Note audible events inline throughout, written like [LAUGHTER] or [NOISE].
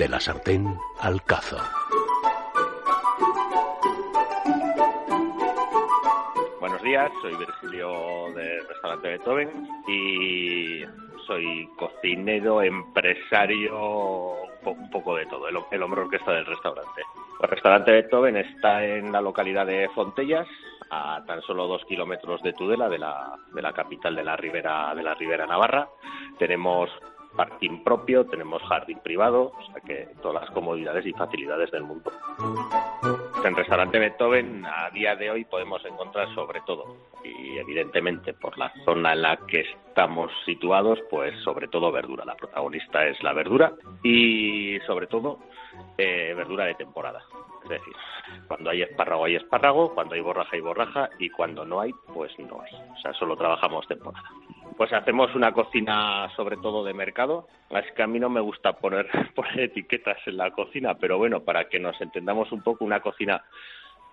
De la sartén al cazo. Buenos días, soy Virgilio del restaurante Beethoven y soy cocinero, empresario, un poco de todo, el, hombre orquesta del restaurante. El restaurante Beethoven está en la localidad de Fontellas, a tan solo dos kilómetros de Tudela, de la, de la capital de la Ribera, de la Ribera Navarra. Tenemos parking propio, tenemos jardín privado, o sea que todas las comodidades y facilidades del mundo. En restaurante Beethoven a día de hoy podemos encontrar sobre todo, y evidentemente por la zona en la que estamos situados, pues sobre todo verdura. La protagonista es la verdura y sobre todo eh, verdura de temporada. Es decir, cuando hay espárrago hay espárrago, cuando hay borraja hay borraja y cuando no hay, pues no hay. O sea, solo trabajamos temporada. Pues hacemos una cocina sobre todo de mercado. Es que a mí no me gusta poner, [LAUGHS] poner etiquetas en la cocina, pero bueno, para que nos entendamos un poco, una cocina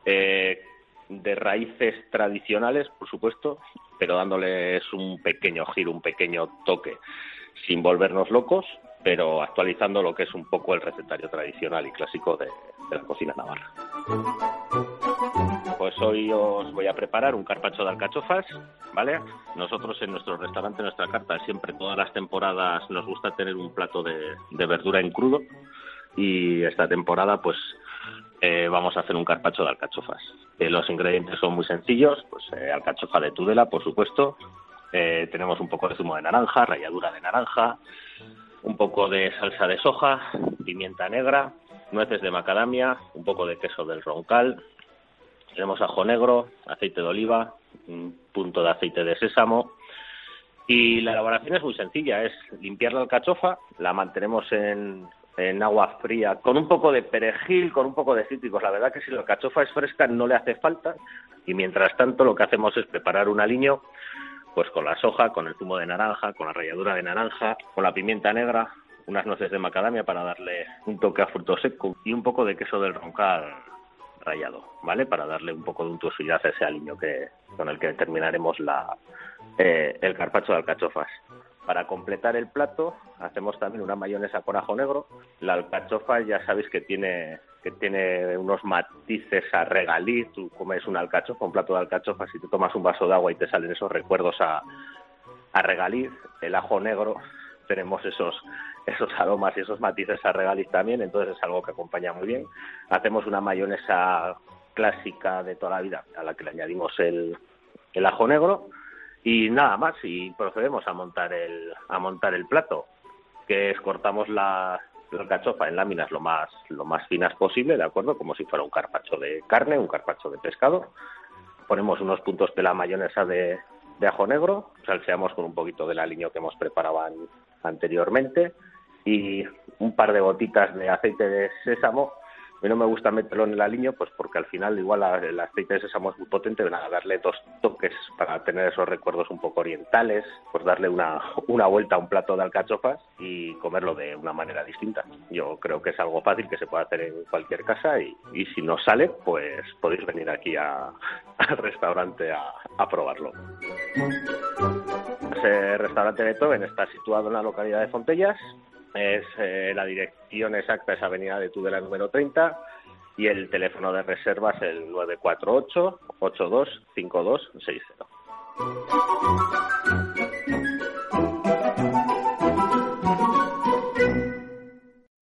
eh, de raíces tradicionales, por supuesto, pero dándoles un pequeño giro, un pequeño toque, sin volvernos locos, pero actualizando lo que es un poco el recetario tradicional y clásico de, de la cocina navarra. Pues hoy os voy a preparar un carpacho de alcachofas, ¿vale? Nosotros en nuestro restaurante, en nuestra carta, siempre todas las temporadas nos gusta tener un plato de, verdura en crudo y esta temporada pues eh, vamos a hacer un carpacho de alcachofas. Eh, los ingredientes son muy sencillos, pues eh, alcachofa de Tudela, por supuesto, tenemos un poco de zumo de naranja, ralladura de naranja, un poco de salsa de soja, pimienta negra, nueces de macadamia, un poco de queso del roncal, tenemos ajo negro, aceite de oliva, un punto de aceite de sésamo. Y la elaboración es muy sencilla, es limpiar la alcachofa, la mantenemos en, agua fría con un poco de perejil, con un poco de cítricos. La verdad que si la alcachofa es fresca no le hace falta y mientras tanto lo que hacemos es preparar un aliño pues con la soja, con el zumo de naranja, con la ralladura de naranja, con la pimienta negra, unas nueces de macadamia para darle un toque a fruto seco y un poco de queso del roncal rallado, ¿vale? Para darle un poco de untuosidad a ese aliño que, con el que terminaremos la, eh, el carpacho de alcachofas. Para completar el plato hacemos también una mayonesa con ajo negro. La alcachofa ya sabéis que tiene que tiene unos matices a regaliz. Tú comes una alcachofa, un plato de alcachofas y te tomas un vaso de agua y te salen esos recuerdos a, a regaliz. El ajo negro tenemos esos esos aromas y esos matices a regaliz también, entonces es algo que acompaña muy bien. Hacemos una mayonesa clásica de toda la vida a la que le añadimos el, el ajo negro y nada más y procedemos a montar el a montar el plato que es cortamos la, la alcachofa en láminas lo más lo más finas posible de acuerdo como si fuera un carpacho de carne un carpacho de pescado ponemos unos puntos de la mayonesa de, de ajo negro salseamos con un poquito del aliño que hemos preparado anteriormente y un par de gotitas de aceite de sésamo a mí no me gusta meterlo en el aliño, pues porque al final igual el aceite de sésamo es muy potente, van a darle dos toques para tener esos recuerdos un poco orientales, pues darle una, una vuelta a un plato de alcachofas y comerlo de una manera distinta. Yo creo que es algo fácil que se puede hacer en cualquier casa y, y si no sale, pues podéis venir aquí a- [LAUGHS] al restaurante a, a probarlo. Ese restaurante Beethoven está situado en la localidad de Fontellas. Es eh, la dirección exacta es Avenida de Tudela número 30 y el teléfono de reserva es el 948 825260.